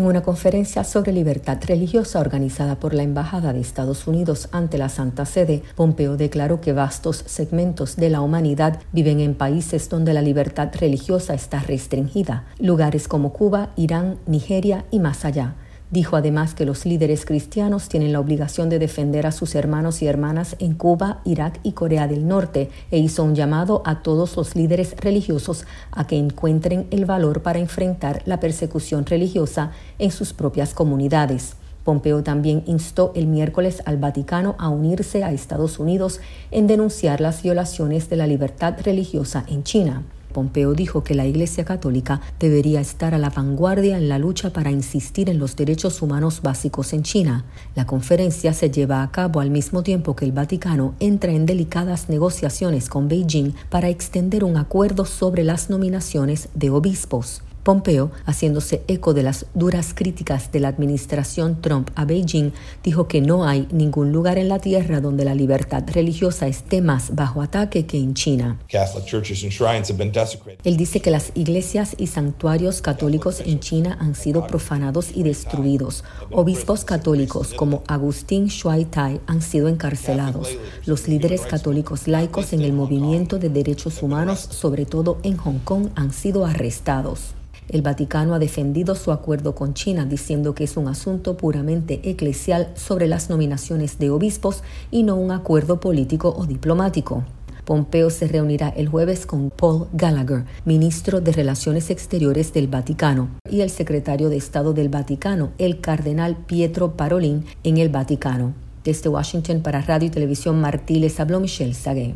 En una conferencia sobre libertad religiosa organizada por la Embajada de Estados Unidos ante la Santa Sede, Pompeo declaró que vastos segmentos de la humanidad viven en países donde la libertad religiosa está restringida, lugares como Cuba, Irán, Nigeria y más allá. Dijo además que los líderes cristianos tienen la obligación de defender a sus hermanos y hermanas en Cuba, Irak y Corea del Norte e hizo un llamado a todos los líderes religiosos a que encuentren el valor para enfrentar la persecución religiosa en sus propias comunidades. Pompeo también instó el miércoles al Vaticano a unirse a Estados Unidos en denunciar las violaciones de la libertad religiosa en China. Pompeo dijo que la Iglesia Católica debería estar a la vanguardia en la lucha para insistir en los derechos humanos básicos en China. La conferencia se lleva a cabo al mismo tiempo que el Vaticano entra en delicadas negociaciones con Beijing para extender un acuerdo sobre las nominaciones de obispos. Pompeo, haciéndose eco de las duras críticas de la administración Trump a Beijing, dijo que no hay ningún lugar en la tierra donde la libertad religiosa esté más bajo ataque que en China. Él dice que las iglesias y santuarios católicos en China han sido profanados y destruidos. Obispos católicos como Agustín Shuai Tai han sido encarcelados. Los líderes católicos laicos en el movimiento de derechos humanos, sobre todo en Hong Kong, han sido arrestados. El Vaticano ha defendido su acuerdo con China diciendo que es un asunto puramente eclesial sobre las nominaciones de obispos y no un acuerdo político o diplomático. Pompeo se reunirá el jueves con Paul Gallagher, ministro de Relaciones Exteriores del Vaticano, y el secretario de Estado del Vaticano, el cardenal Pietro Parolin, en el Vaticano. Desde Washington para Radio y Televisión Martí les habló Michelle Sagué.